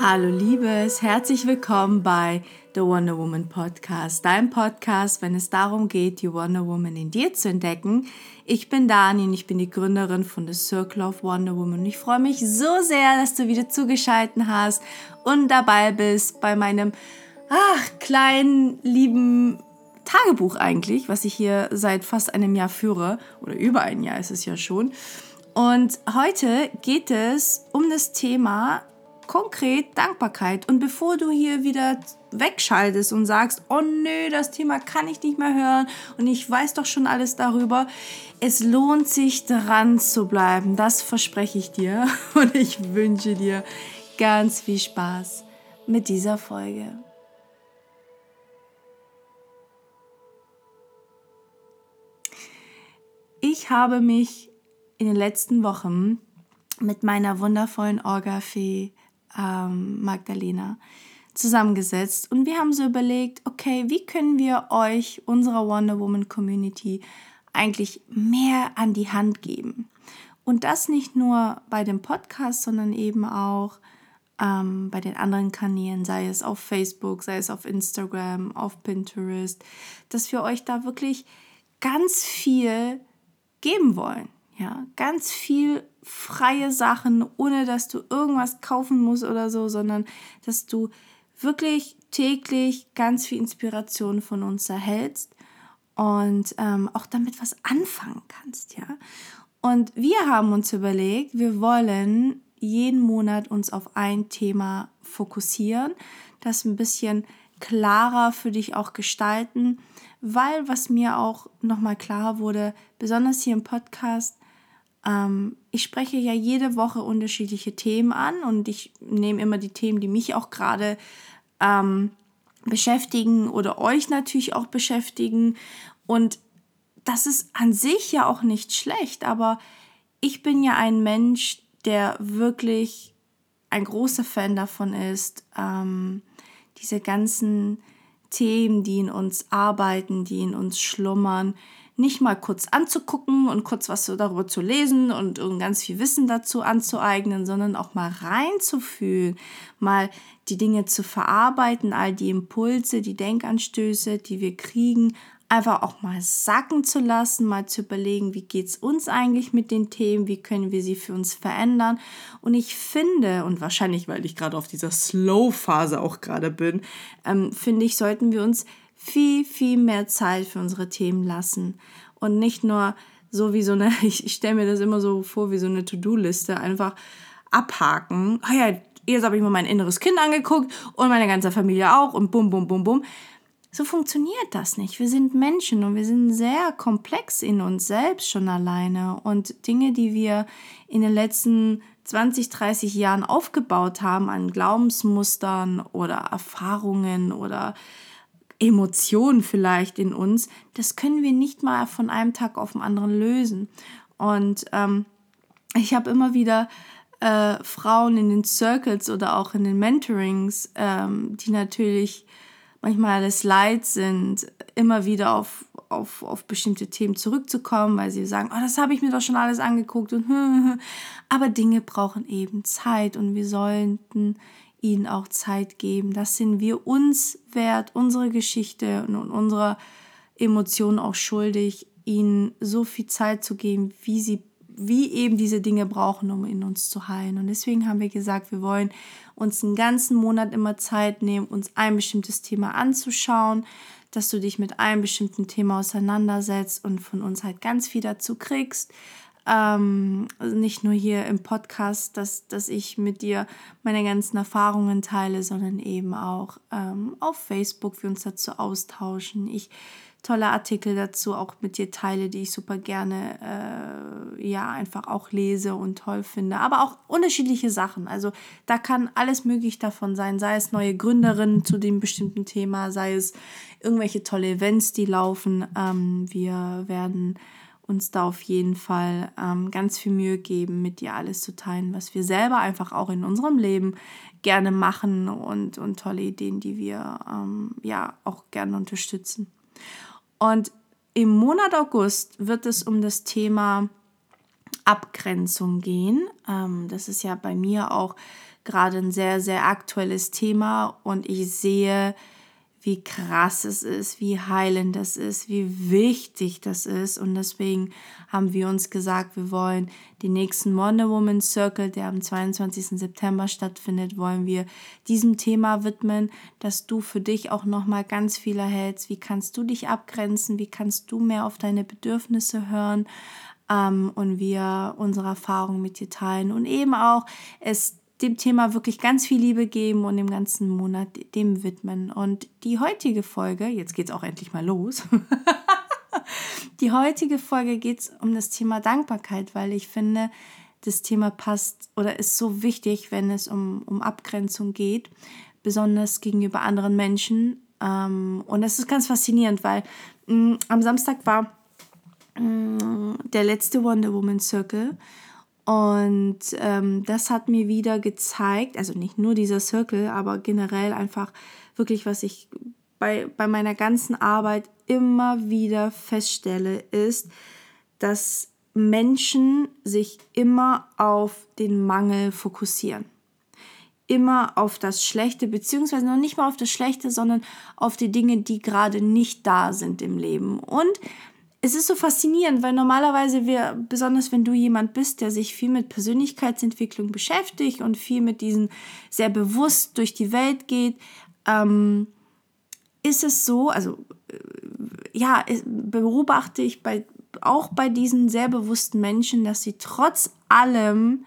Hallo Liebes, herzlich willkommen bei The Wonder Woman Podcast, dein Podcast, wenn es darum geht, die Wonder Woman in dir zu entdecken. Ich bin Dani und ich bin die Gründerin von The Circle of Wonder Woman. Und ich freue mich so sehr, dass du wieder zugeschaltet hast und dabei bist bei meinem ach, kleinen, lieben Tagebuch eigentlich, was ich hier seit fast einem Jahr führe. Oder über ein Jahr ist es ja schon. Und heute geht es um das Thema konkret Dankbarkeit. Und bevor du hier wieder wegschaltest und sagst, oh nö, das Thema kann ich nicht mehr hören und ich weiß doch schon alles darüber, es lohnt sich dran zu bleiben. Das verspreche ich dir. Und ich wünsche dir ganz viel Spaß mit dieser Folge. Ich habe mich in den letzten Wochen mit meiner wundervollen Orga-Fee ähm, Magdalena zusammengesetzt und wir haben so überlegt, okay, wie können wir euch, unserer Wonder Woman Community, eigentlich mehr an die Hand geben? Und das nicht nur bei dem Podcast, sondern eben auch ähm, bei den anderen Kanälen, sei es auf Facebook, sei es auf Instagram, auf Pinterest, dass wir euch da wirklich ganz viel geben wollen. Ja, ganz viel freie Sachen, ohne dass du irgendwas kaufen musst oder so, sondern dass du wirklich täglich ganz viel Inspiration von uns erhältst und ähm, auch damit was anfangen kannst, ja. Und wir haben uns überlegt, wir wollen jeden Monat uns auf ein Thema fokussieren, das ein bisschen klarer für dich auch gestalten, weil was mir auch nochmal klar wurde, besonders hier im Podcast, ähm, ich spreche ja jede Woche unterschiedliche Themen an und ich nehme immer die Themen, die mich auch gerade ähm, beschäftigen oder euch natürlich auch beschäftigen. Und das ist an sich ja auch nicht schlecht, aber ich bin ja ein Mensch, der wirklich ein großer Fan davon ist, ähm, diese ganzen Themen, die in uns arbeiten, die in uns schlummern, nicht mal kurz anzugucken und kurz was darüber zu lesen und ganz viel Wissen dazu anzueignen, sondern auch mal reinzufühlen, mal die Dinge zu verarbeiten, all die Impulse, die Denkanstöße, die wir kriegen, einfach auch mal sacken zu lassen, mal zu überlegen, wie geht es uns eigentlich mit den Themen, wie können wir sie für uns verändern. Und ich finde, und wahrscheinlich, weil ich gerade auf dieser Slow-Phase auch gerade bin, ähm, finde ich, sollten wir uns viel, viel mehr Zeit für unsere Themen lassen und nicht nur so wie so eine, ich, ich stelle mir das immer so vor wie so eine To-Do-Liste, einfach abhaken. Ah ja, jetzt habe ich mir mein inneres Kind angeguckt und meine ganze Familie auch und bum, bum, bum, bum. So funktioniert das nicht. Wir sind Menschen und wir sind sehr komplex in uns selbst schon alleine. Und Dinge, die wir in den letzten 20, 30 Jahren aufgebaut haben an Glaubensmustern oder Erfahrungen oder Emotionen vielleicht in uns, das können wir nicht mal von einem Tag auf den anderen lösen. Und ähm, ich habe immer wieder äh, Frauen in den Circles oder auch in den Mentorings, ähm, die natürlich manchmal alles leid sind, immer wieder auf, auf, auf bestimmte Themen zurückzukommen, weil sie sagen, oh, das habe ich mir doch schon alles angeguckt. Und aber Dinge brauchen eben Zeit und wir sollten ihnen auch Zeit geben. Das sind wir uns wert, unsere Geschichte und unsere Emotionen auch schuldig, ihnen so viel Zeit zu geben, wie sie wie eben diese Dinge brauchen, um in uns zu heilen. Und deswegen haben wir gesagt, wir wollen uns einen ganzen Monat immer Zeit nehmen, uns ein bestimmtes Thema anzuschauen, dass du dich mit einem bestimmten Thema auseinandersetzt und von uns halt ganz viel dazu kriegst. Ähm, nicht nur hier im Podcast, dass, dass ich mit dir meine ganzen Erfahrungen teile, sondern eben auch ähm, auf Facebook wir uns dazu austauschen. Ich tolle Artikel dazu auch mit dir teile, die ich super gerne äh, ja einfach auch lese und toll finde. Aber auch unterschiedliche Sachen. Also da kann alles möglich davon sein, sei es neue Gründerinnen zu dem bestimmten Thema, sei es irgendwelche tolle Events, die laufen. Ähm, wir werden uns da auf jeden Fall ähm, ganz viel Mühe geben, mit dir alles zu teilen, was wir selber einfach auch in unserem Leben gerne machen und, und tolle Ideen, die wir ähm, ja auch gerne unterstützen. Und im Monat August wird es um das Thema Abgrenzung gehen. Ähm, das ist ja bei mir auch gerade ein sehr, sehr aktuelles Thema und ich sehe, wie krass es ist, wie heilend das ist, wie wichtig das ist. Und deswegen haben wir uns gesagt, wir wollen den nächsten Wonder Woman Circle, der am 22. September stattfindet, wollen wir diesem Thema widmen, dass du für dich auch nochmal ganz viel erhältst. Wie kannst du dich abgrenzen? Wie kannst du mehr auf deine Bedürfnisse hören? Ähm, und wir unsere Erfahrungen mit dir teilen und eben auch es dem Thema wirklich ganz viel Liebe geben und dem ganzen Monat dem widmen. Und die heutige Folge, jetzt geht es auch endlich mal los. die heutige Folge geht es um das Thema Dankbarkeit, weil ich finde, das Thema passt oder ist so wichtig, wenn es um, um Abgrenzung geht, besonders gegenüber anderen Menschen. Ähm, und das ist ganz faszinierend, weil mm, am Samstag war mm, der letzte Wonder Woman Circle und ähm, das hat mir wieder gezeigt, also nicht nur dieser Circle, aber generell einfach wirklich, was ich bei, bei meiner ganzen Arbeit immer wieder feststelle, ist, dass Menschen sich immer auf den Mangel fokussieren. Immer auf das Schlechte, beziehungsweise noch nicht mal auf das Schlechte, sondern auf die Dinge, die gerade nicht da sind im Leben. Und es ist so faszinierend, weil normalerweise wir, besonders wenn du jemand bist, der sich viel mit Persönlichkeitsentwicklung beschäftigt und viel mit diesen sehr bewusst durch die Welt geht, ähm, ist es so, also äh, ja, beobachte ich bei, auch bei diesen sehr bewussten Menschen, dass sie trotz allem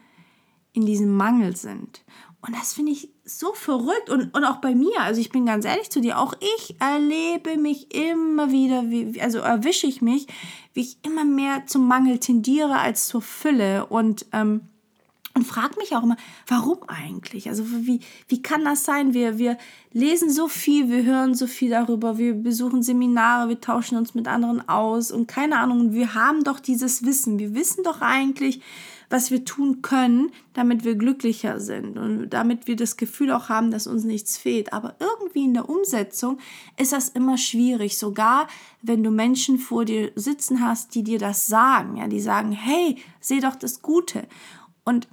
in diesem Mangel sind. Und das finde ich so verrückt und, und auch bei mir, also ich bin ganz ehrlich zu dir, auch ich erlebe mich immer wieder, wie, also erwische ich mich, wie ich immer mehr zum Mangel tendiere als zur Fülle und, ähm, und frage mich auch immer, warum eigentlich? Also wie, wie kann das sein? Wir, wir lesen so viel, wir hören so viel darüber, wir besuchen Seminare, wir tauschen uns mit anderen aus und keine Ahnung, wir haben doch dieses Wissen, wir wissen doch eigentlich, was wir tun können, damit wir glücklicher sind und damit wir das Gefühl auch haben, dass uns nichts fehlt. Aber irgendwie in der Umsetzung ist das immer schwierig, sogar wenn du Menschen vor dir sitzen hast, die dir das sagen, ja, die sagen, hey, seh doch das Gute. Und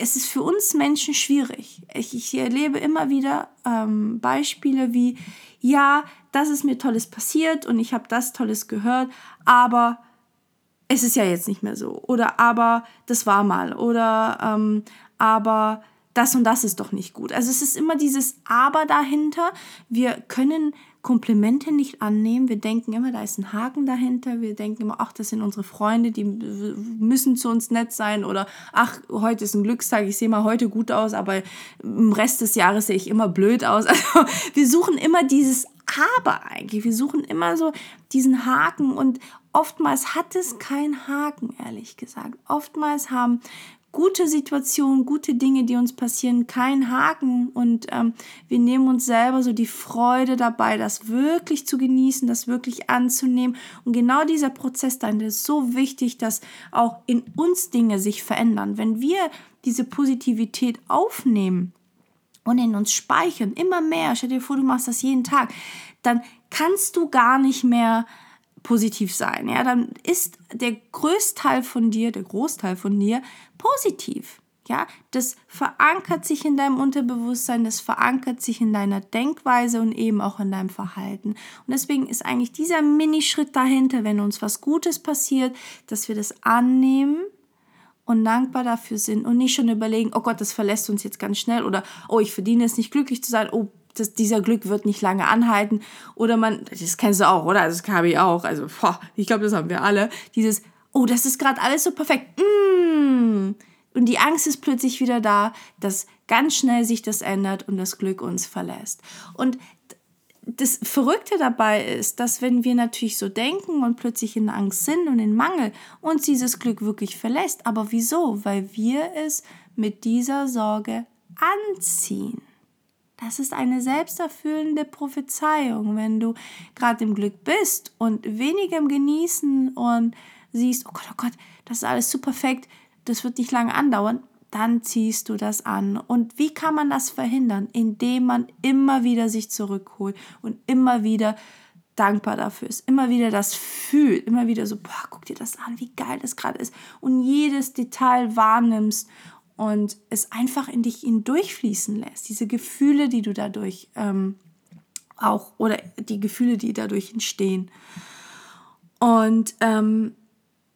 es ist für uns Menschen schwierig. Ich, ich erlebe immer wieder ähm, Beispiele wie, ja, das ist mir Tolles passiert und ich habe das Tolles gehört, aber es ist ja jetzt nicht mehr so. Oder aber das war mal. Oder ähm, aber das und das ist doch nicht gut. Also es ist immer dieses Aber dahinter. Wir können Komplimente nicht annehmen. Wir denken immer, da ist ein Haken dahinter. Wir denken immer, ach, das sind unsere Freunde, die müssen zu uns nett sein. Oder ach, heute ist ein Glückstag, ich sehe mal heute gut aus, aber im Rest des Jahres sehe ich immer blöd aus. Also wir suchen immer dieses Aber eigentlich. Wir suchen immer so diesen Haken und oftmals hat es keinen Haken, ehrlich gesagt. Oftmals haben gute Situationen, gute Dinge, die uns passieren, keinen Haken und ähm, wir nehmen uns selber so die Freude dabei, das wirklich zu genießen, das wirklich anzunehmen. Und genau dieser Prozess dann ist so wichtig, dass auch in uns Dinge sich verändern. Wenn wir diese Positivität aufnehmen, und in uns speichern, immer mehr, stell dir vor, du machst das jeden Tag, dann kannst du gar nicht mehr positiv sein. Ja, dann ist der Größteil von dir, der Großteil von dir positiv. Ja, das verankert sich in deinem Unterbewusstsein, das verankert sich in deiner Denkweise und eben auch in deinem Verhalten. Und deswegen ist eigentlich dieser Minischritt dahinter, wenn uns was Gutes passiert, dass wir das annehmen und dankbar dafür sind und nicht schon überlegen, oh Gott, das verlässt uns jetzt ganz schnell oder oh, ich verdiene es nicht glücklich zu sein, oh, das, dieser Glück wird nicht lange anhalten. Oder man, das kennst du auch, oder? Das habe ich auch. Also, boah, ich glaube, das haben wir alle. Dieses, oh, das ist gerade alles so perfekt. Mm. Und die Angst ist plötzlich wieder da, dass ganz schnell sich das ändert und das Glück uns verlässt. Und das Verrückte dabei ist, dass wenn wir natürlich so denken und plötzlich in Angst sind und in Mangel, uns dieses Glück wirklich verlässt. Aber wieso? Weil wir es mit dieser Sorge anziehen. Das ist eine selbsterfüllende Prophezeiung, wenn du gerade im Glück bist und weniger im Genießen und siehst, oh Gott, oh Gott, das ist alles zu perfekt, das wird nicht lange andauern, dann ziehst du das an. Und wie kann man das verhindern? Indem man immer wieder sich zurückholt und immer wieder dankbar dafür ist, immer wieder das fühlt, immer wieder so, boah, guck dir das an, wie geil das gerade ist und jedes Detail wahrnimmst und es einfach in dich hindurchfließen lässt. Diese Gefühle, die du dadurch ähm, auch, oder die Gefühle, die dadurch entstehen. Und ähm,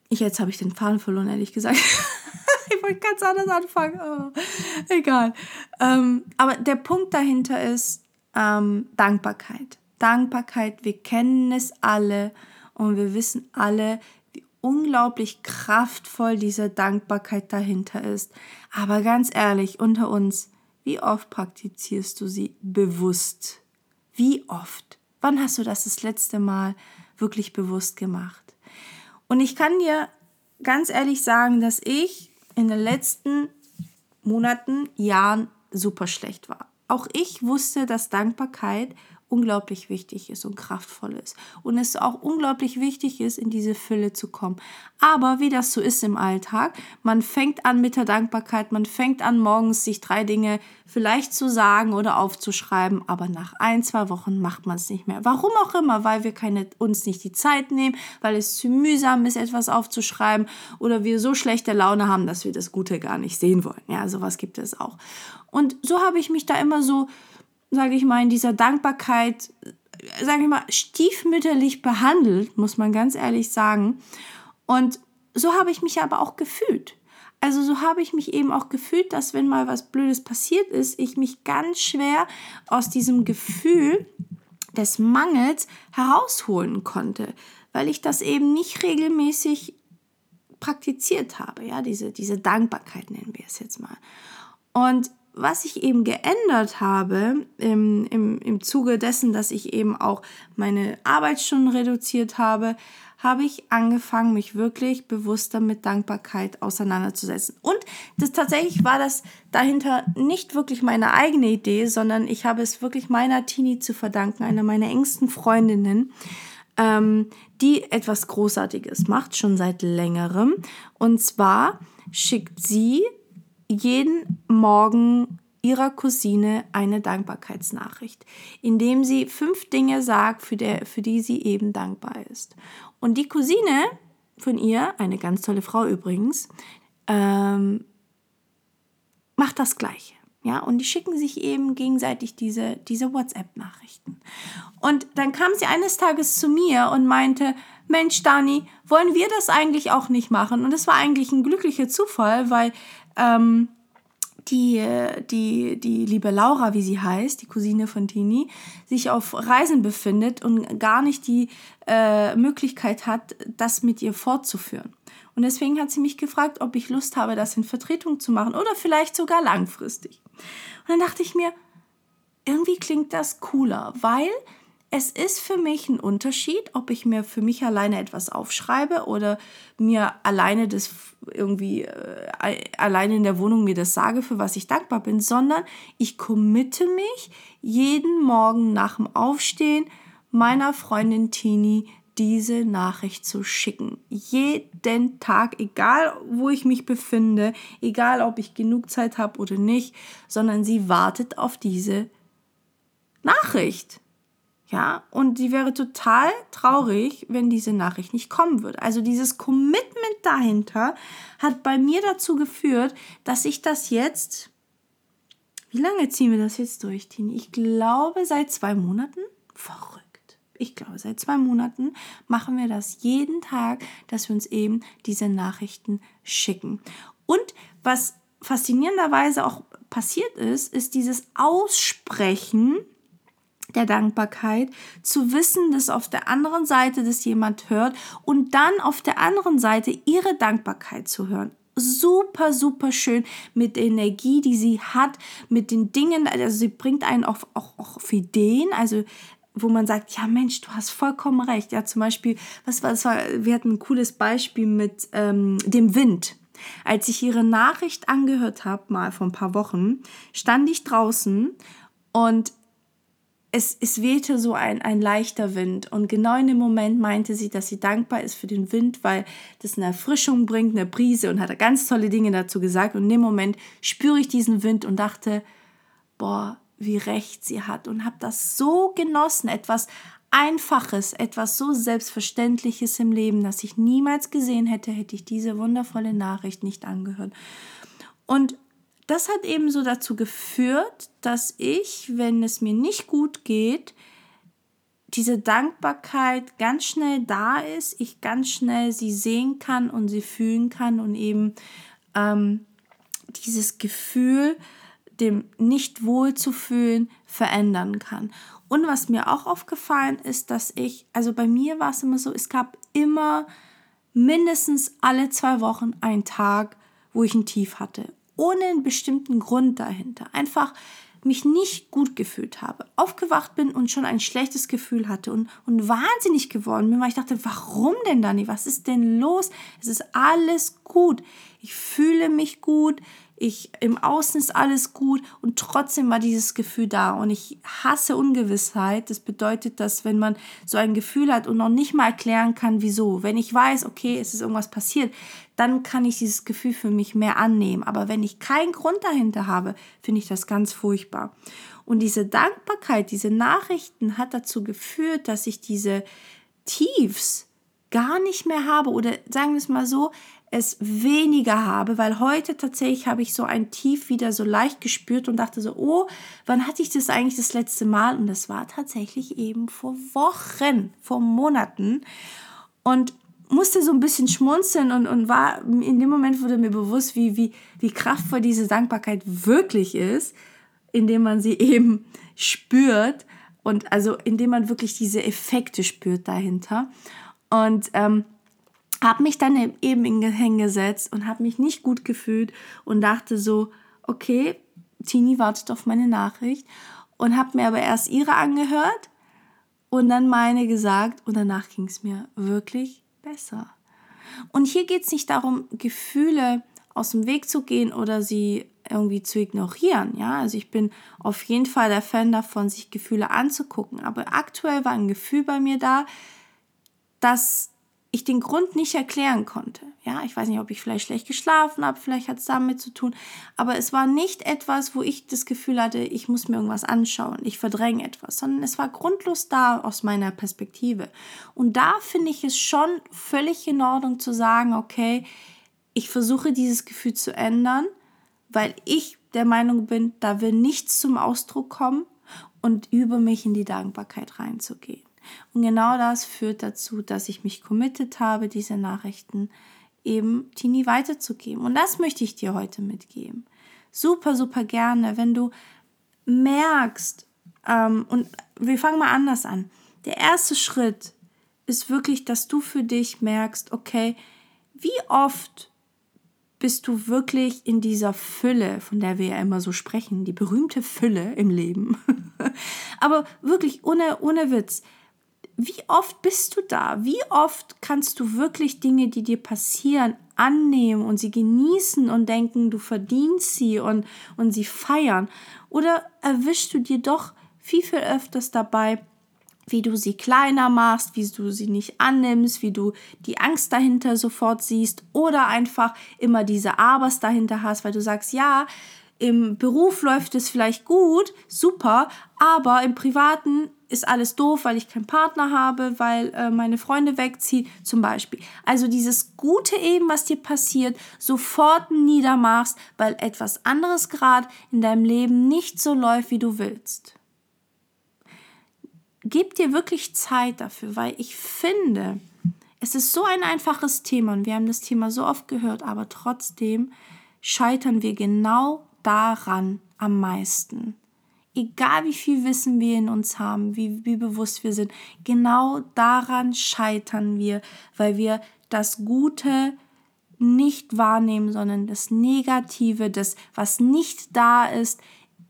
ich, jetzt habe ich den Faden verloren, ehrlich gesagt. ich wollte ganz anders anfangen. Oh, egal. Ähm, aber der Punkt dahinter ist ähm, Dankbarkeit. Dankbarkeit, wir kennen es alle und wir wissen alle, unglaublich kraftvoll diese Dankbarkeit dahinter ist. Aber ganz ehrlich, unter uns, wie oft praktizierst du sie bewusst? Wie oft? Wann hast du das das letzte Mal wirklich bewusst gemacht? Und ich kann dir ganz ehrlich sagen, dass ich in den letzten Monaten, Jahren super schlecht war. Auch ich wusste, dass Dankbarkeit unglaublich wichtig ist und kraftvoll ist. Und es auch unglaublich wichtig ist, in diese Fülle zu kommen. Aber wie das so ist im Alltag, man fängt an mit der Dankbarkeit, man fängt an morgens sich drei Dinge vielleicht zu sagen oder aufzuschreiben, aber nach ein, zwei Wochen macht man es nicht mehr. Warum auch immer, weil wir keine, uns nicht die Zeit nehmen, weil es zu mühsam ist, etwas aufzuschreiben oder wir so schlechte Laune haben, dass wir das Gute gar nicht sehen wollen. Ja, sowas gibt es auch. Und so habe ich mich da immer so sage ich mal, in dieser Dankbarkeit, sage ich mal, stiefmütterlich behandelt, muss man ganz ehrlich sagen. Und so habe ich mich aber auch gefühlt. Also so habe ich mich eben auch gefühlt, dass wenn mal was Blödes passiert ist, ich mich ganz schwer aus diesem Gefühl des Mangels herausholen konnte, weil ich das eben nicht regelmäßig praktiziert habe, ja, diese, diese Dankbarkeit nennen wir es jetzt mal. Und was ich eben geändert habe im, im, im Zuge dessen, dass ich eben auch meine Arbeitsstunden reduziert habe, habe ich angefangen, mich wirklich bewusster mit Dankbarkeit auseinanderzusetzen. Und das tatsächlich war das dahinter nicht wirklich meine eigene Idee, sondern ich habe es wirklich meiner Tini zu verdanken, einer meiner engsten Freundinnen, ähm, die etwas Großartiges macht, schon seit längerem. Und zwar schickt sie jeden Morgen ihrer Cousine eine Dankbarkeitsnachricht, indem sie fünf Dinge sagt, für, der, für die sie eben dankbar ist. Und die Cousine von ihr, eine ganz tolle Frau übrigens, ähm, macht das Gleiche. Ja, und die schicken sich eben gegenseitig diese, diese WhatsApp-Nachrichten. Und dann kam sie eines Tages zu mir und meinte, Mensch, Dani, wollen wir das eigentlich auch nicht machen? Und es war eigentlich ein glücklicher Zufall, weil ähm, die, die, die liebe Laura, wie sie heißt, die Cousine von Tini, sich auf Reisen befindet und gar nicht die äh, Möglichkeit hat, das mit ihr fortzuführen. Und deswegen hat sie mich gefragt, ob ich Lust habe, das in Vertretung zu machen oder vielleicht sogar langfristig. Und dann dachte ich mir, irgendwie klingt das cooler, weil es ist für mich ein Unterschied, ob ich mir für mich alleine etwas aufschreibe oder mir alleine das irgendwie äh, alleine in der Wohnung mir das sage, für was ich dankbar bin, sondern ich committe mich jeden Morgen nach dem Aufstehen meiner Freundin Tini diese Nachricht zu schicken. Jeden Tag, egal wo ich mich befinde, egal ob ich genug Zeit habe oder nicht, sondern sie wartet auf diese Nachricht. Ja, und die wäre total traurig, wenn diese Nachricht nicht kommen würde. Also dieses Commitment dahinter hat bei mir dazu geführt, dass ich das jetzt, wie lange ziehen wir das jetzt durch, Tini? Ich glaube seit zwei Monaten. Verrückt. Ich glaube, seit zwei Monaten machen wir das jeden Tag, dass wir uns eben diese Nachrichten schicken. Und was faszinierenderweise auch passiert ist, ist dieses Aussprechen der Dankbarkeit, zu wissen, dass auf der anderen Seite das jemand hört und dann auf der anderen Seite ihre Dankbarkeit zu hören. Super, super schön mit der Energie, die sie hat, mit den Dingen, also sie bringt einen auch, auch, auch auf Ideen, also wo man sagt, ja Mensch, du hast vollkommen recht. Ja, zum Beispiel, was war das? War, wir hatten ein cooles Beispiel mit ähm, dem Wind. Als ich ihre Nachricht angehört habe, mal vor ein paar Wochen, stand ich draußen und es, es wehte so ein, ein leichter Wind. Und genau in dem Moment meinte sie, dass sie dankbar ist für den Wind, weil das eine Erfrischung bringt, eine Brise und hat ganz tolle Dinge dazu gesagt. Und in dem Moment spüre ich diesen Wind und dachte, boah, wie recht sie hat. Und habe das so genossen, etwas Einfaches, etwas so Selbstverständliches im Leben, das ich niemals gesehen hätte, hätte ich diese wundervolle Nachricht nicht angehört. Und das hat eben so dazu geführt, dass ich, wenn es mir nicht gut geht, diese Dankbarkeit ganz schnell da ist, ich ganz schnell sie sehen kann und sie fühlen kann und eben ähm, dieses Gefühl, dem nicht wohl zu fühlen, verändern kann. Und was mir auch aufgefallen ist, dass ich, also bei mir war es immer so, es gab immer mindestens alle zwei Wochen einen Tag, wo ich ein Tief hatte, ohne einen bestimmten Grund dahinter. Einfach mich nicht gut gefühlt habe, aufgewacht bin und schon ein schlechtes Gefühl hatte und, und wahnsinnig geworden bin, weil ich dachte, warum denn, Dani? Was ist denn los? Es ist alles gut. Ich fühle mich gut, ich im Außen ist alles gut und trotzdem war dieses Gefühl da und ich hasse Ungewissheit. Das bedeutet, dass wenn man so ein Gefühl hat und noch nicht mal erklären kann, wieso, wenn ich weiß, okay, es ist irgendwas passiert, dann kann ich dieses Gefühl für mich mehr annehmen. Aber wenn ich keinen Grund dahinter habe, finde ich das ganz furchtbar. Und diese Dankbarkeit, diese Nachrichten hat dazu geführt, dass ich diese Tiefs gar nicht mehr habe oder sagen wir es mal so, es weniger habe, weil heute tatsächlich habe ich so ein Tief wieder so leicht gespürt und dachte so, oh, wann hatte ich das eigentlich das letzte Mal? Und das war tatsächlich eben vor Wochen, vor Monaten. Und musste so ein bisschen schmunzeln und, und war, in dem Moment wurde mir bewusst, wie, wie, wie kraftvoll diese Dankbarkeit wirklich ist, indem man sie eben spürt und also indem man wirklich diese Effekte spürt dahinter. Und ähm, habe mich dann eben hingesetzt und habe mich nicht gut gefühlt und dachte so, okay, Tini wartet auf meine Nachricht und habe mir aber erst ihre angehört und dann meine gesagt und danach ging es mir wirklich besser. Und hier geht es nicht darum, Gefühle aus dem Weg zu gehen oder sie irgendwie zu ignorieren. Ja, also ich bin auf jeden Fall der Fan davon, sich Gefühle anzugucken. Aber aktuell war ein Gefühl bei mir da, dass ich den Grund nicht erklären konnte. Ja, ich weiß nicht, ob ich vielleicht schlecht geschlafen habe, vielleicht hat es damit zu tun, aber es war nicht etwas, wo ich das Gefühl hatte, ich muss mir irgendwas anschauen, ich verdränge etwas, sondern es war grundlos da aus meiner Perspektive. Und da finde ich es schon völlig in Ordnung zu sagen, okay, ich versuche dieses Gefühl zu ändern, weil ich der Meinung bin, da will nichts zum Ausdruck kommen und über mich in die Dankbarkeit reinzugehen. Und genau das führt dazu, dass ich mich committed habe, diese Nachrichten eben Tini weiterzugeben. Und das möchte ich dir heute mitgeben. Super, super gerne, wenn du merkst, ähm, und wir fangen mal anders an. Der erste Schritt ist wirklich, dass du für dich merkst, okay, wie oft bist du wirklich in dieser Fülle, von der wir ja immer so sprechen, die berühmte Fülle im Leben. Aber wirklich ohne, ohne Witz wie oft bist du da? Wie oft kannst du wirklich Dinge, die dir passieren, annehmen und sie genießen und denken, du verdienst sie und, und sie feiern? Oder erwischst du dir doch viel, viel öfters dabei, wie du sie kleiner machst, wie du sie nicht annimmst, wie du die Angst dahinter sofort siehst oder einfach immer diese Abers dahinter hast, weil du sagst, ja, im Beruf läuft es vielleicht gut, super, aber im Privaten ist alles doof, weil ich keinen Partner habe, weil äh, meine Freunde wegziehen, zum Beispiel. Also dieses Gute eben, was dir passiert, sofort niedermachst, weil etwas anderes gerade in deinem Leben nicht so läuft, wie du willst. Gib dir wirklich Zeit dafür, weil ich finde, es ist so ein einfaches Thema und wir haben das Thema so oft gehört, aber trotzdem scheitern wir genau daran am meisten egal wie viel Wissen wir in uns haben, wie, wie bewusst wir sind, genau daran scheitern wir, weil wir das Gute nicht wahrnehmen, sondern das Negative, das, was nicht da ist,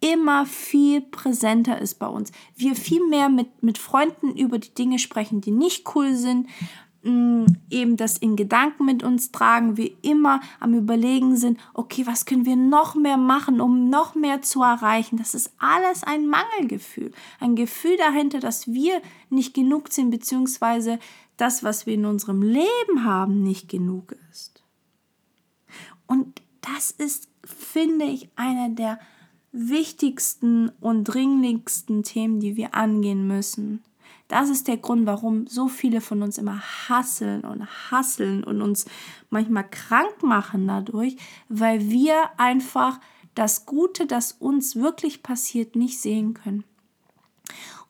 immer viel präsenter ist bei uns. Wir viel mehr mit, mit Freunden über die Dinge sprechen, die nicht cool sind, eben das in Gedanken mit uns tragen, wir immer am Überlegen sind, okay, was können wir noch mehr machen, um noch mehr zu erreichen. Das ist alles ein Mangelgefühl, ein Gefühl dahinter, dass wir nicht genug sind, beziehungsweise das, was wir in unserem Leben haben, nicht genug ist. Und das ist, finde ich, einer der wichtigsten und dringlichsten Themen, die wir angehen müssen. Das ist der Grund, warum so viele von uns immer hasseln und hasseln und uns manchmal krank machen dadurch, weil wir einfach das Gute, das uns wirklich passiert, nicht sehen können.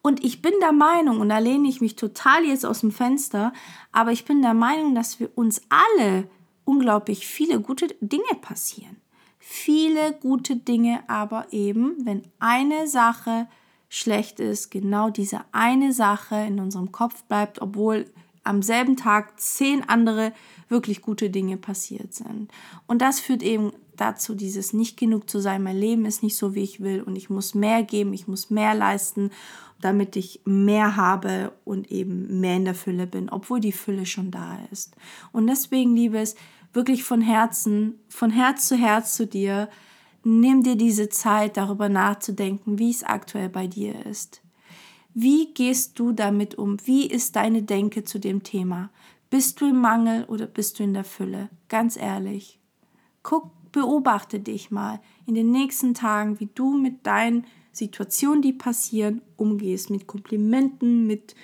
Und ich bin der Meinung, und da lehne ich mich total jetzt aus dem Fenster, aber ich bin der Meinung, dass wir uns alle unglaublich viele gute Dinge passieren. Viele gute Dinge, aber eben, wenn eine Sache schlecht ist, genau diese eine Sache in unserem Kopf bleibt, obwohl am selben Tag zehn andere wirklich gute Dinge passiert sind. Und das führt eben dazu, dieses nicht genug zu sein, mein Leben ist nicht so, wie ich will und ich muss mehr geben, ich muss mehr leisten, damit ich mehr habe und eben mehr in der Fülle bin, obwohl die Fülle schon da ist. Und deswegen, liebes, wirklich von Herzen, von Herz zu Herz zu dir, nimm dir diese Zeit, darüber nachzudenken, wie es aktuell bei dir ist. Wie gehst du damit um? Wie ist deine Denke zu dem Thema? Bist du im Mangel oder bist du in der Fülle? Ganz ehrlich. Guck, beobachte dich mal in den nächsten Tagen, wie du mit deinen Situationen, die passieren, umgehst. Mit Komplimenten, mit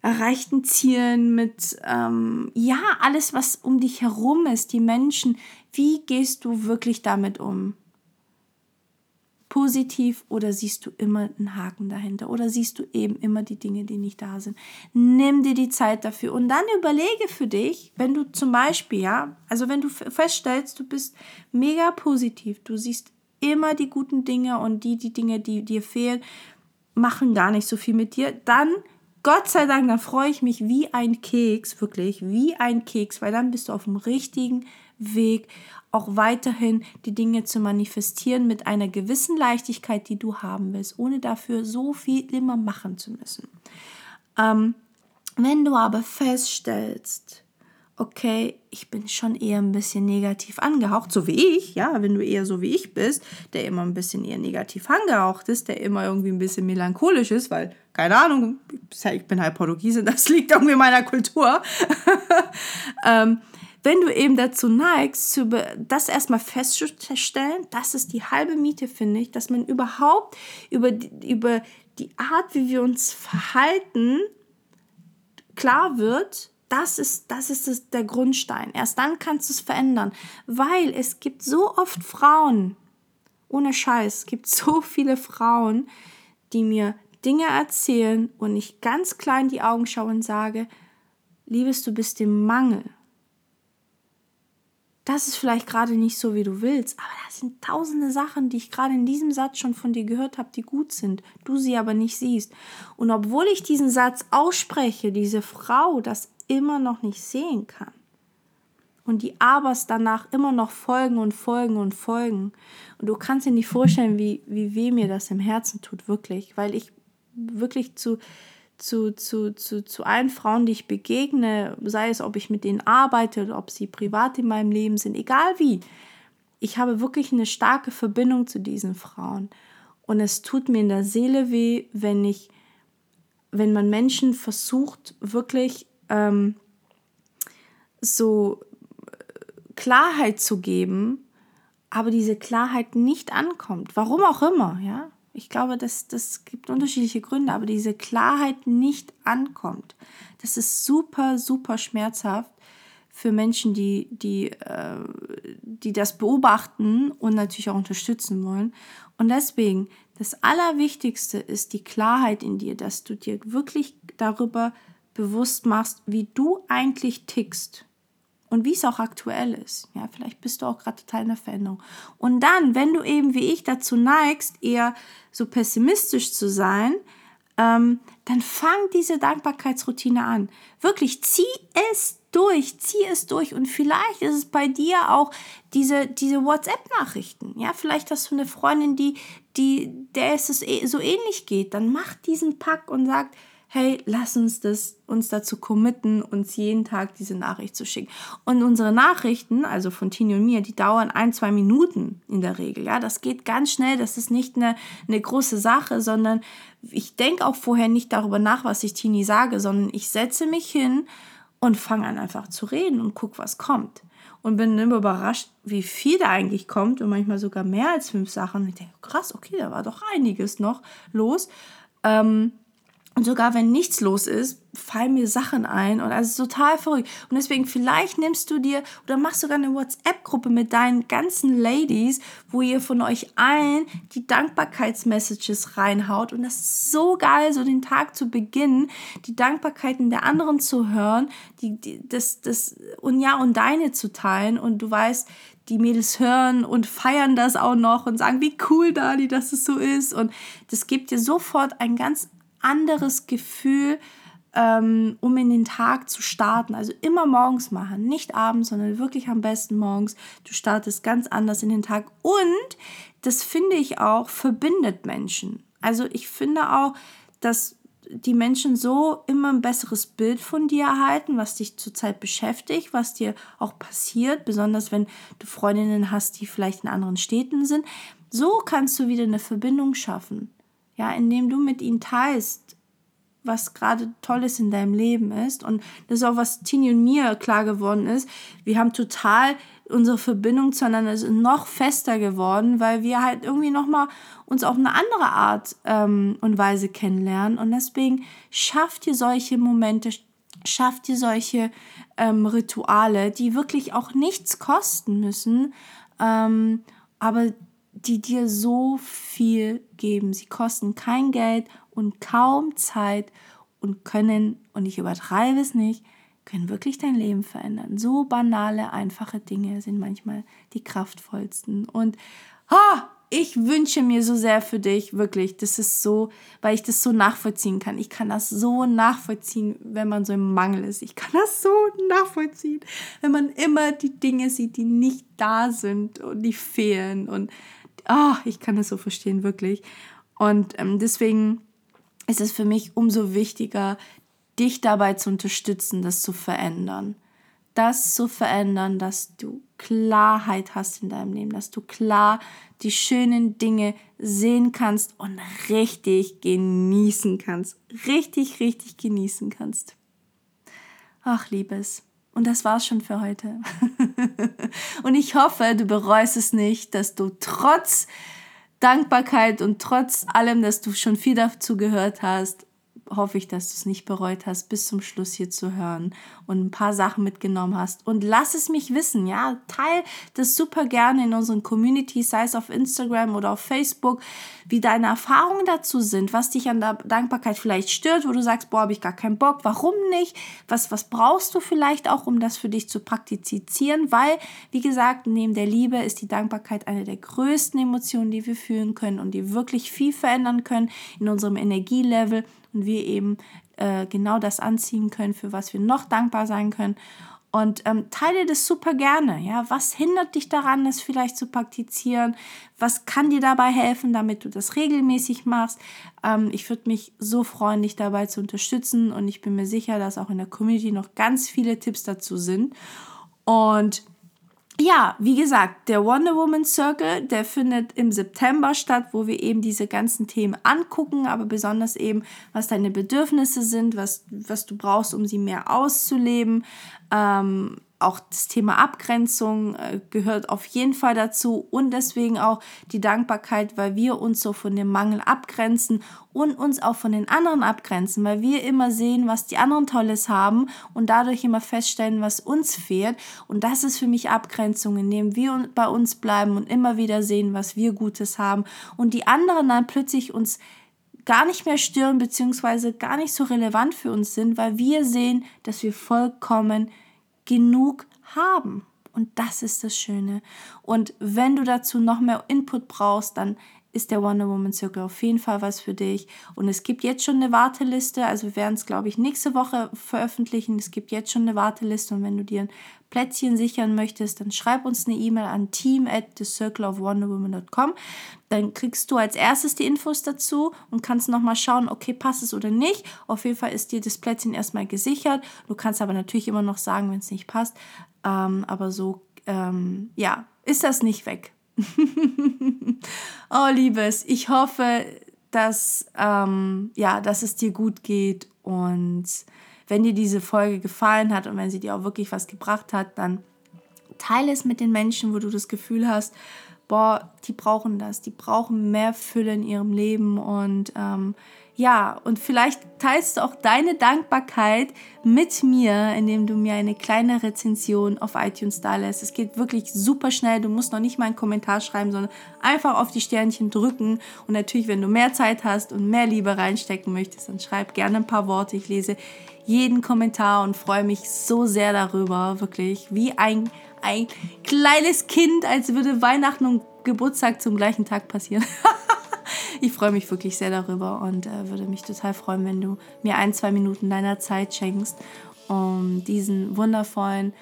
erreichten Zielen, mit ähm, ja, alles, was um dich herum ist, die Menschen. Wie gehst du wirklich damit um? Positiv oder siehst du immer einen Haken dahinter oder siehst du eben immer die Dinge, die nicht da sind. Nimm dir die Zeit dafür und dann überlege für dich, wenn du zum Beispiel, ja, also wenn du feststellst, du bist mega positiv, du siehst immer die guten Dinge und die, die Dinge, die dir fehlen, machen gar nicht so viel mit dir, dann Gott sei Dank, dann freue ich mich wie ein Keks, wirklich wie ein Keks, weil dann bist du auf dem richtigen Weg, auch weiterhin die Dinge zu manifestieren mit einer gewissen Leichtigkeit, die du haben willst, ohne dafür so viel immer machen zu müssen. Ähm, wenn du aber feststellst, okay, ich bin schon eher ein bisschen negativ angehaucht, so wie ich, ja, wenn du eher so wie ich bist, der immer ein bisschen eher negativ angehaucht ist, der immer irgendwie ein bisschen melancholisch ist, weil, keine Ahnung, ich bin halt Portugiese, das liegt irgendwie in meiner Kultur. ähm, wenn du eben dazu neigst, zu das erstmal festzustellen, das ist die halbe Miete, finde ich, dass man überhaupt über die, über die Art, wie wir uns verhalten, klar wird, das ist, das ist das, der Grundstein. Erst dann kannst du es verändern, weil es gibt so oft Frauen, ohne Scheiß, es gibt so viele Frauen, die mir Dinge erzählen und ich ganz klein die Augen schaue und sage, Liebes, du bist im Mangel das ist vielleicht gerade nicht so, wie du willst, aber das sind tausende Sachen, die ich gerade in diesem Satz schon von dir gehört habe, die gut sind, du sie aber nicht siehst. Und obwohl ich diesen Satz ausspreche, diese Frau das immer noch nicht sehen kann. Und die Abers danach immer noch folgen und folgen und folgen. Und du kannst dir nicht vorstellen, wie, wie weh mir das im Herzen tut, wirklich. Weil ich wirklich zu, zu, zu, zu, zu allen Frauen, die ich begegne, sei es, ob ich mit denen arbeite oder ob sie privat in meinem Leben sind, egal wie. Ich habe wirklich eine starke Verbindung zu diesen Frauen. Und es tut mir in der Seele weh, wenn ich, wenn man Menschen versucht, wirklich ähm, so Klarheit zu geben, aber diese Klarheit nicht ankommt. Warum auch immer, ja. Ich glaube, das, das gibt unterschiedliche Gründe, aber diese Klarheit nicht ankommt. Das ist super, super schmerzhaft für Menschen, die, die, äh, die das beobachten und natürlich auch unterstützen wollen. Und deswegen, das Allerwichtigste ist die Klarheit in dir, dass du dir wirklich darüber bewusst machst, wie du eigentlich tickst und wie es auch aktuell ist. Ja, vielleicht bist du auch gerade total in der Veränderung. Und dann, wenn du eben wie ich dazu neigst, eher so pessimistisch zu sein, ähm, dann fang diese Dankbarkeitsroutine an. Wirklich, zieh es durch, zieh es durch. Und vielleicht ist es bei dir auch diese, diese WhatsApp-Nachrichten. Ja, vielleicht hast du eine Freundin, die, die, der es so ähnlich geht. Dann mach diesen Pack und sagt, hey, lass uns das uns dazu committen, uns jeden Tag diese Nachricht zu schicken. Und unsere Nachrichten, also von Tini und mir, die dauern ein, zwei Minuten in der Regel. Ja, das geht ganz schnell. Das ist nicht eine, eine große Sache, sondern ich denke auch vorher nicht darüber nach, was ich Tini sage, sondern ich setze mich hin und fange an einfach zu reden und gucke, was kommt. Und bin immer überrascht, wie viel da eigentlich kommt und manchmal sogar mehr als fünf Sachen. Ich denke, krass, okay, da war doch einiges noch los. Ähm, Und sogar wenn nichts los ist, fallen mir Sachen ein und also total verrückt. Und deswegen vielleicht nimmst du dir oder machst sogar eine WhatsApp-Gruppe mit deinen ganzen Ladies, wo ihr von euch allen die Dankbarkeitsmessages reinhaut. Und das ist so geil, so den Tag zu beginnen, die Dankbarkeiten der anderen zu hören, die, die, das, das, und ja, und deine zu teilen. Und du weißt, die Mädels hören und feiern das auch noch und sagen, wie cool, Dani, dass es so ist. Und das gibt dir sofort ein ganz anderes Gefühl, ähm, um in den Tag zu starten. Also immer morgens machen, nicht abends, sondern wirklich am besten morgens. Du startest ganz anders in den Tag. Und das finde ich auch, verbindet Menschen. Also ich finde auch, dass die Menschen so immer ein besseres Bild von dir erhalten, was dich zurzeit beschäftigt, was dir auch passiert, besonders wenn du Freundinnen hast, die vielleicht in anderen Städten sind. So kannst du wieder eine Verbindung schaffen ja, indem du mit ihnen teilst, was gerade Tolles in deinem Leben ist. Und das ist auch, was Tini und mir klar geworden ist. Wir haben total unsere Verbindung zueinander ist noch fester geworden, weil wir halt irgendwie nochmal uns auf eine andere Art ähm, und Weise kennenlernen. Und deswegen schafft ihr solche Momente, schafft ihr solche ähm, Rituale, die wirklich auch nichts kosten müssen, ähm, aber die dir so viel geben. Sie kosten kein Geld und kaum Zeit und können, und ich übertreibe es nicht, können wirklich dein Leben verändern. So banale, einfache Dinge sind manchmal die kraftvollsten. Und ha, ich wünsche mir so sehr für dich, wirklich. Das ist so, weil ich das so nachvollziehen kann. Ich kann das so nachvollziehen, wenn man so im Mangel ist. Ich kann das so nachvollziehen, wenn man immer die Dinge sieht, die nicht da sind und die fehlen. Und oh, ich kann das so verstehen, wirklich. Und ähm, deswegen ist es für mich umso wichtiger, dich dabei zu unterstützen, das zu verändern. Das zu verändern, dass du Klarheit hast in deinem Leben, dass du klar die schönen Dinge sehen kannst und richtig genießen kannst. Richtig, richtig genießen kannst. Ach, Liebes. Und das war's schon für heute. und ich hoffe, du bereust es nicht, dass du trotz Dankbarkeit und trotz allem, dass du schon viel dazu gehört hast, hoffe ich, dass du es nicht bereut hast, bis zum Schluss hier zu hören und ein paar Sachen mitgenommen hast. Und lass es mich wissen, ja. Teil das super gerne in unseren Communities, sei es auf Instagram oder auf Facebook, wie deine Erfahrungen dazu sind, was dich an der Dankbarkeit vielleicht stört, wo du sagst, boah, habe ich gar keinen Bock, warum nicht? Was, was brauchst du vielleicht auch, um das für dich zu praktizieren? Weil, wie gesagt, neben der Liebe ist die Dankbarkeit eine der größten Emotionen, die wir fühlen können und die wirklich viel verändern können in unserem Energielevel und wir eben äh, genau das anziehen können, für was wir noch dankbar sein können. Und ähm, teile das super gerne. Ja, was hindert dich daran, das vielleicht zu praktizieren? Was kann dir dabei helfen, damit du das regelmäßig machst? Ähm, ich würde mich so freuen, dich dabei zu unterstützen. Und ich bin mir sicher, dass auch in der Community noch ganz viele Tipps dazu sind. Und ja, wie gesagt, der Wonder Woman Circle, der findet im September statt, wo wir eben diese ganzen Themen angucken, aber besonders eben, was deine Bedürfnisse sind, was, was du brauchst, um sie mehr auszuleben, ähm, auch das Thema Abgrenzung äh, gehört auf jeden Fall dazu und deswegen auch die Dankbarkeit, weil wir uns so von dem Mangel abgrenzen und uns auch von den anderen abgrenzen, weil wir immer sehen, was die anderen Tolles haben und dadurch immer feststellen, was uns fehlt. Und das ist für mich Abgrenzung, indem wir bei uns bleiben und immer wieder sehen, was wir Gutes haben und die anderen dann plötzlich uns gar nicht mehr stören beziehungsweise gar nicht so relevant für uns sind, weil wir sehen, dass wir vollkommen genug haben. Und das ist das Schöne. Und wenn du dazu noch mehr Input brauchst, dann ist der Wonder Woman Circle auf jeden Fall was für dich. Und es gibt jetzt schon eine Warteliste. Also wir werden es, glaube ich, nächste Woche veröffentlichen. Es gibt jetzt schon eine Warteliste. Und wenn du dir ein Plätzchen sichern möchtest, dann schreib uns eine E-Mail an team at thecircleofwonderwoman.com. Dann kriegst du als erstes die Infos dazu und kannst nochmal schauen, okay, passt es oder nicht. Auf jeden Fall ist dir das Plätzchen erstmal gesichert. Du kannst aber natürlich immer noch sagen, wenn es nicht passt. Ähm, aber so, ähm, ja, ist das nicht weg. oh, Liebes, ich hoffe, dass, ähm, ja, dass es dir gut geht und wenn dir diese Folge gefallen hat und wenn sie dir auch wirklich was gebracht hat, dann teile es mit den Menschen, wo du das Gefühl hast, boah, die brauchen das, die brauchen mehr Fülle in ihrem Leben und ähm, ja, und vielleicht teilst du auch deine Dankbarkeit mit mir, indem du mir eine kleine Rezension auf iTunes da lässt. Es geht wirklich super schnell. Du musst noch nicht mal einen Kommentar schreiben, sondern einfach auf die Sternchen drücken. Und natürlich, wenn du mehr Zeit hast und mehr Liebe reinstecken möchtest, dann schreib gerne ein paar Worte. Ich lese jeden Kommentar und freue mich so sehr darüber, wirklich wie ein, ein kleines Kind, als würde Weihnachten und Geburtstag zum gleichen Tag passieren. ich freue mich wirklich sehr darüber und äh, würde mich total freuen, wenn du mir ein, zwei Minuten deiner Zeit schenkst, um diesen wundervollen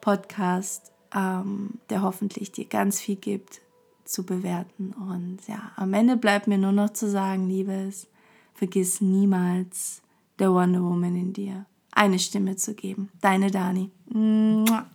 Podcast, ähm, der hoffentlich dir ganz viel gibt, zu bewerten. Und ja, am Ende bleibt mir nur noch zu sagen, Liebes, vergiss niemals der Wonder Woman in dir eine Stimme zu geben. Deine Dani. Mua.